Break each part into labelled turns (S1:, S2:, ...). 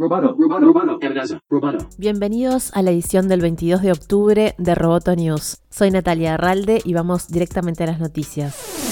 S1: Roboto, roboto, roboto.
S2: Bienvenidos a la edición del 22 de octubre de Roboto News. Soy Natalia Arralde y vamos directamente a las noticias.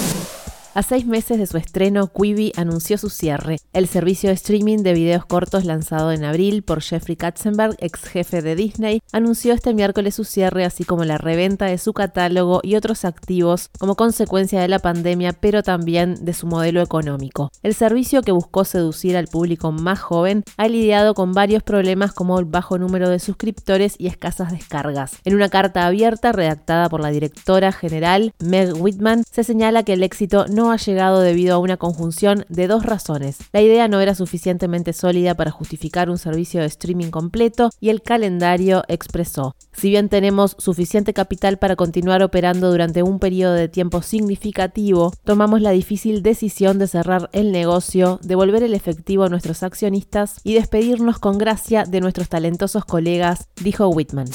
S2: A seis meses de su estreno, Quibi anunció su cierre. El servicio de streaming de videos cortos lanzado en abril por Jeffrey Katzenberg, ex jefe de Disney, anunció este miércoles su cierre, así como la reventa de su catálogo y otros activos como consecuencia de la pandemia, pero también de su modelo económico. El servicio que buscó seducir al público más joven ha lidiado con varios problemas como el bajo número de suscriptores y escasas descargas. En una carta abierta redactada por la directora general Meg Whitman, se señala que el éxito no ha llegado debido a una conjunción de dos razones. La idea no era suficientemente sólida para justificar un servicio de streaming completo y el calendario expresó, si bien tenemos suficiente capital para continuar operando durante un periodo de tiempo significativo, tomamos la difícil decisión de cerrar el negocio, devolver el efectivo a nuestros accionistas y despedirnos con gracia de nuestros talentosos colegas, dijo Whitman.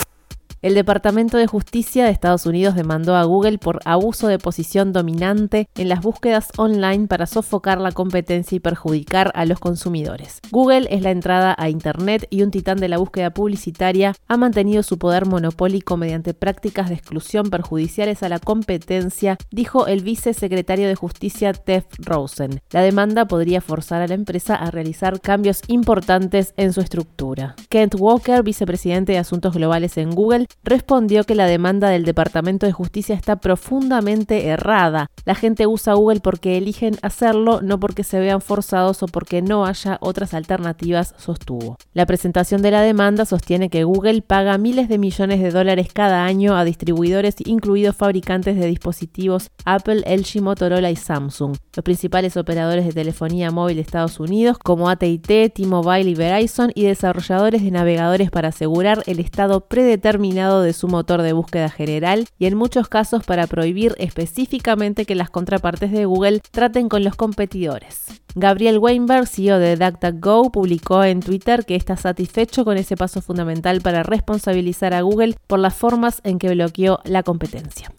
S2: El Departamento de Justicia de Estados Unidos demandó a Google por abuso de posición dominante en las búsquedas online para sofocar la competencia y perjudicar a los consumidores. Google es la entrada a Internet y un titán de la búsqueda publicitaria ha mantenido su poder monopólico mediante prácticas de exclusión perjudiciales a la competencia, dijo el vicesecretario de Justicia Tef Rosen. La demanda podría forzar a la empresa a realizar cambios importantes en su estructura. Kent Walker, vicepresidente de Asuntos Globales en Google, respondió que la demanda del Departamento de Justicia está profundamente errada. La gente usa Google porque eligen hacerlo, no porque se vean forzados o porque no haya otras alternativas, sostuvo. La presentación de la demanda sostiene que Google paga miles de millones de dólares cada año a distribuidores, incluidos fabricantes de dispositivos Apple, LG, Motorola y Samsung. Los principales operadores de telefonía móvil de Estados Unidos, como AT&T, T-Mobile y Verizon, y desarrolladores de navegadores para asegurar el estado predeterminado de su motor de búsqueda general y en muchos casos para prohibir específicamente que las contrapartes de Google traten con los competidores. Gabriel Weinberg, CEO de DuckDuckGo, publicó en Twitter que está satisfecho con ese paso fundamental para responsabilizar a Google por las formas en que bloqueó la competencia.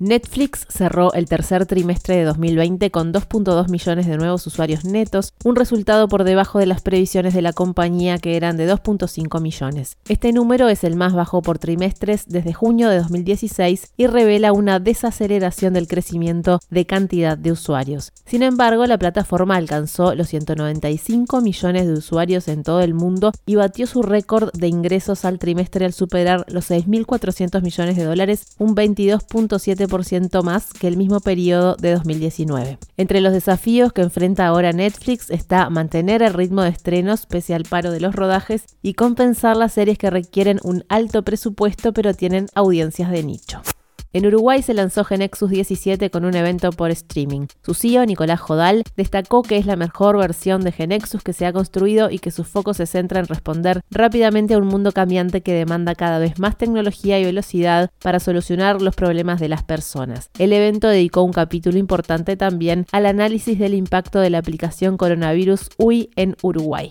S2: Netflix cerró el tercer trimestre de 2020 con 2.2 millones de nuevos usuarios netos, un resultado por debajo de las previsiones de la compañía que eran de 2.5 millones. Este número es el más bajo por trimestres desde junio de 2016 y revela una desaceleración del crecimiento de cantidad de usuarios. Sin embargo, la plataforma alcanzó los 195 millones de usuarios en todo el mundo y batió su récord de ingresos al trimestre al superar los 6.400 millones de dólares, un 22.7% más que el mismo periodo de 2019. Entre los desafíos que enfrenta ahora Netflix está mantener el ritmo de estrenos pese al paro de los rodajes y compensar las series que requieren un alto presupuesto pero tienen audiencias de nicho. En Uruguay se lanzó Genexus 17 con un evento por streaming. Su CEO, Nicolás Jodal, destacó que es la mejor versión de Genexus que se ha construido y que su foco se centra en responder rápidamente a un mundo cambiante que demanda cada vez más tecnología y velocidad para solucionar los problemas de las personas. El evento dedicó un capítulo importante también al análisis del impacto de la aplicación coronavirus UI en Uruguay.